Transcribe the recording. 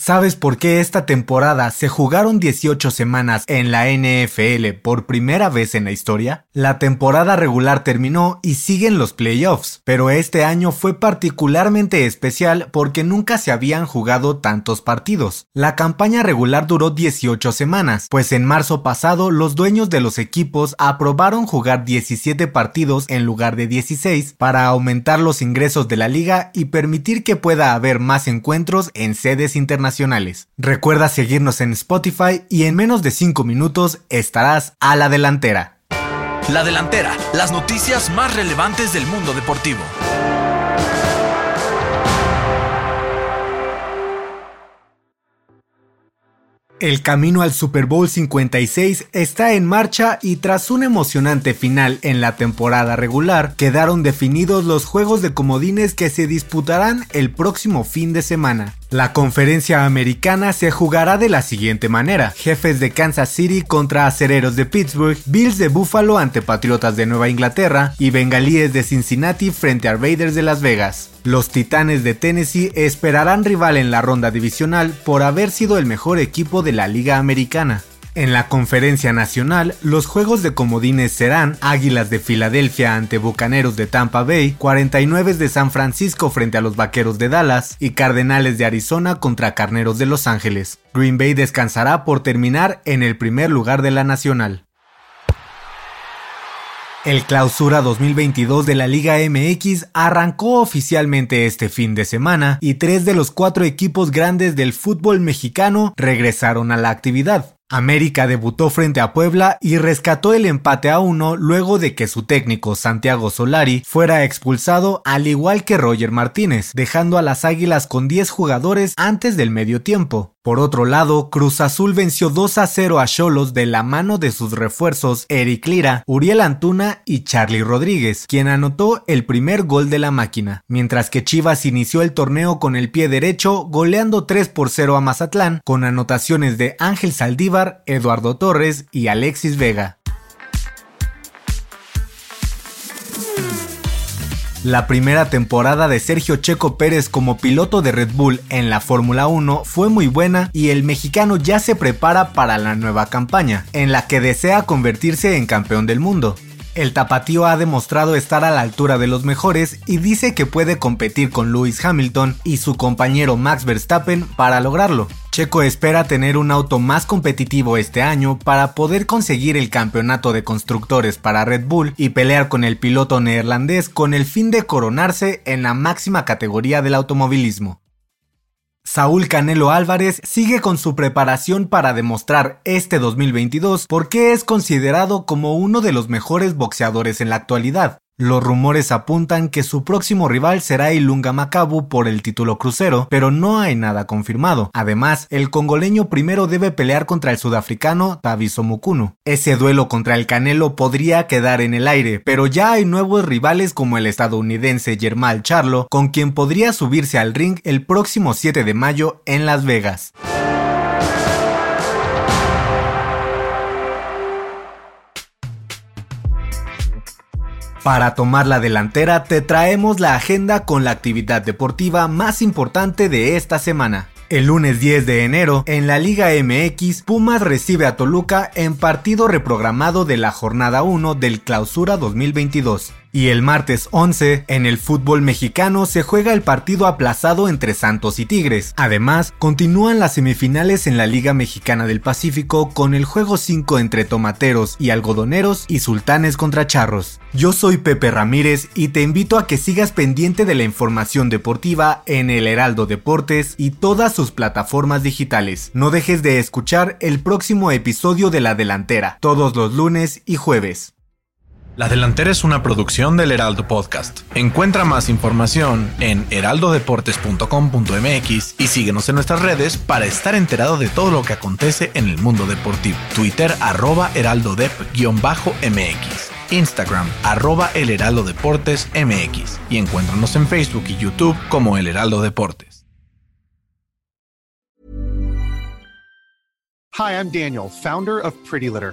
¿Sabes por qué esta temporada se jugaron 18 semanas en la NFL por primera vez en la historia? La temporada regular terminó y siguen los playoffs, pero este año fue particularmente especial porque nunca se habían jugado tantos partidos. La campaña regular duró 18 semanas, pues en marzo pasado los dueños de los equipos aprobaron jugar 17 partidos en lugar de 16 para aumentar los ingresos de la liga y permitir que pueda haber más encuentros en sedes internacionales Recuerda seguirnos en Spotify y en menos de 5 minutos estarás a la delantera. La delantera, las noticias más relevantes del mundo deportivo. El camino al Super Bowl 56 está en marcha y tras un emocionante final en la temporada regular, quedaron definidos los juegos de comodines que se disputarán el próximo fin de semana. La conferencia americana se jugará de la siguiente manera: Jefes de Kansas City contra Acereros de Pittsburgh, Bills de Buffalo ante Patriotas de Nueva Inglaterra y Bengalíes de Cincinnati frente a Raiders de Las Vegas. Los Titanes de Tennessee esperarán rival en la ronda divisional por haber sido el mejor equipo de la Liga Americana. En la conferencia nacional, los juegos de comodines serán Águilas de Filadelfia ante Bucaneros de Tampa Bay, 49 de San Francisco frente a los Vaqueros de Dallas y Cardenales de Arizona contra Carneros de Los Ángeles. Green Bay descansará por terminar en el primer lugar de la nacional. El clausura 2022 de la Liga MX arrancó oficialmente este fin de semana y tres de los cuatro equipos grandes del fútbol mexicano regresaron a la actividad. América debutó frente a Puebla y rescató el empate a uno luego de que su técnico Santiago Solari fuera expulsado al igual que Roger Martínez, dejando a las Águilas con 10 jugadores antes del medio tiempo. Por otro lado, Cruz Azul venció 2 a 0 a Cholos de la mano de sus refuerzos Eric Lira, Uriel Antuna y Charlie Rodríguez, quien anotó el primer gol de la máquina, mientras que Chivas inició el torneo con el pie derecho goleando 3 por 0 a Mazatlán con anotaciones de Ángel Saldívar, Eduardo Torres y Alexis Vega. La primera temporada de Sergio Checo Pérez como piloto de Red Bull en la Fórmula 1 fue muy buena y el mexicano ya se prepara para la nueva campaña, en la que desea convertirse en campeón del mundo. El tapatío ha demostrado estar a la altura de los mejores y dice que puede competir con Lewis Hamilton y su compañero Max Verstappen para lograrlo. Checo espera tener un auto más competitivo este año para poder conseguir el campeonato de constructores para Red Bull y pelear con el piloto neerlandés con el fin de coronarse en la máxima categoría del automovilismo. Saúl Canelo Álvarez sigue con su preparación para demostrar este 2022 por qué es considerado como uno de los mejores boxeadores en la actualidad. Los rumores apuntan que su próximo rival será Ilunga Macabu por el título crucero, pero no hay nada confirmado. Además, el congoleño primero debe pelear contra el sudafricano Taviso Mukunu. Ese duelo contra el Canelo podría quedar en el aire, pero ya hay nuevos rivales como el estadounidense Germán Charlo, con quien podría subirse al ring el próximo 7 de mayo en Las Vegas. Para tomar la delantera te traemos la agenda con la actividad deportiva más importante de esta semana. El lunes 10 de enero, en la Liga MX, Pumas recibe a Toluca en partido reprogramado de la jornada 1 del Clausura 2022. Y el martes 11, en el fútbol mexicano se juega el partido aplazado entre Santos y Tigres. Además, continúan las semifinales en la Liga Mexicana del Pacífico con el juego 5 entre Tomateros y Algodoneros y Sultanes contra Charros. Yo soy Pepe Ramírez y te invito a que sigas pendiente de la información deportiva en el Heraldo Deportes y todas sus plataformas digitales. No dejes de escuchar el próximo episodio de La Delantera, todos los lunes y jueves. La Delantera es una producción del Heraldo Podcast. Encuentra más información en heraldodeportes.com.mx y síguenos en nuestras redes para estar enterado de todo lo que acontece en el mundo deportivo. Twitter arroba heraldodep-mx. Instagram arroba Heraldo Deportes MX y encuéntranos en Facebook y YouTube como El Heraldo Deportes. Hi, I'm Daniel, founder of Pretty Litter.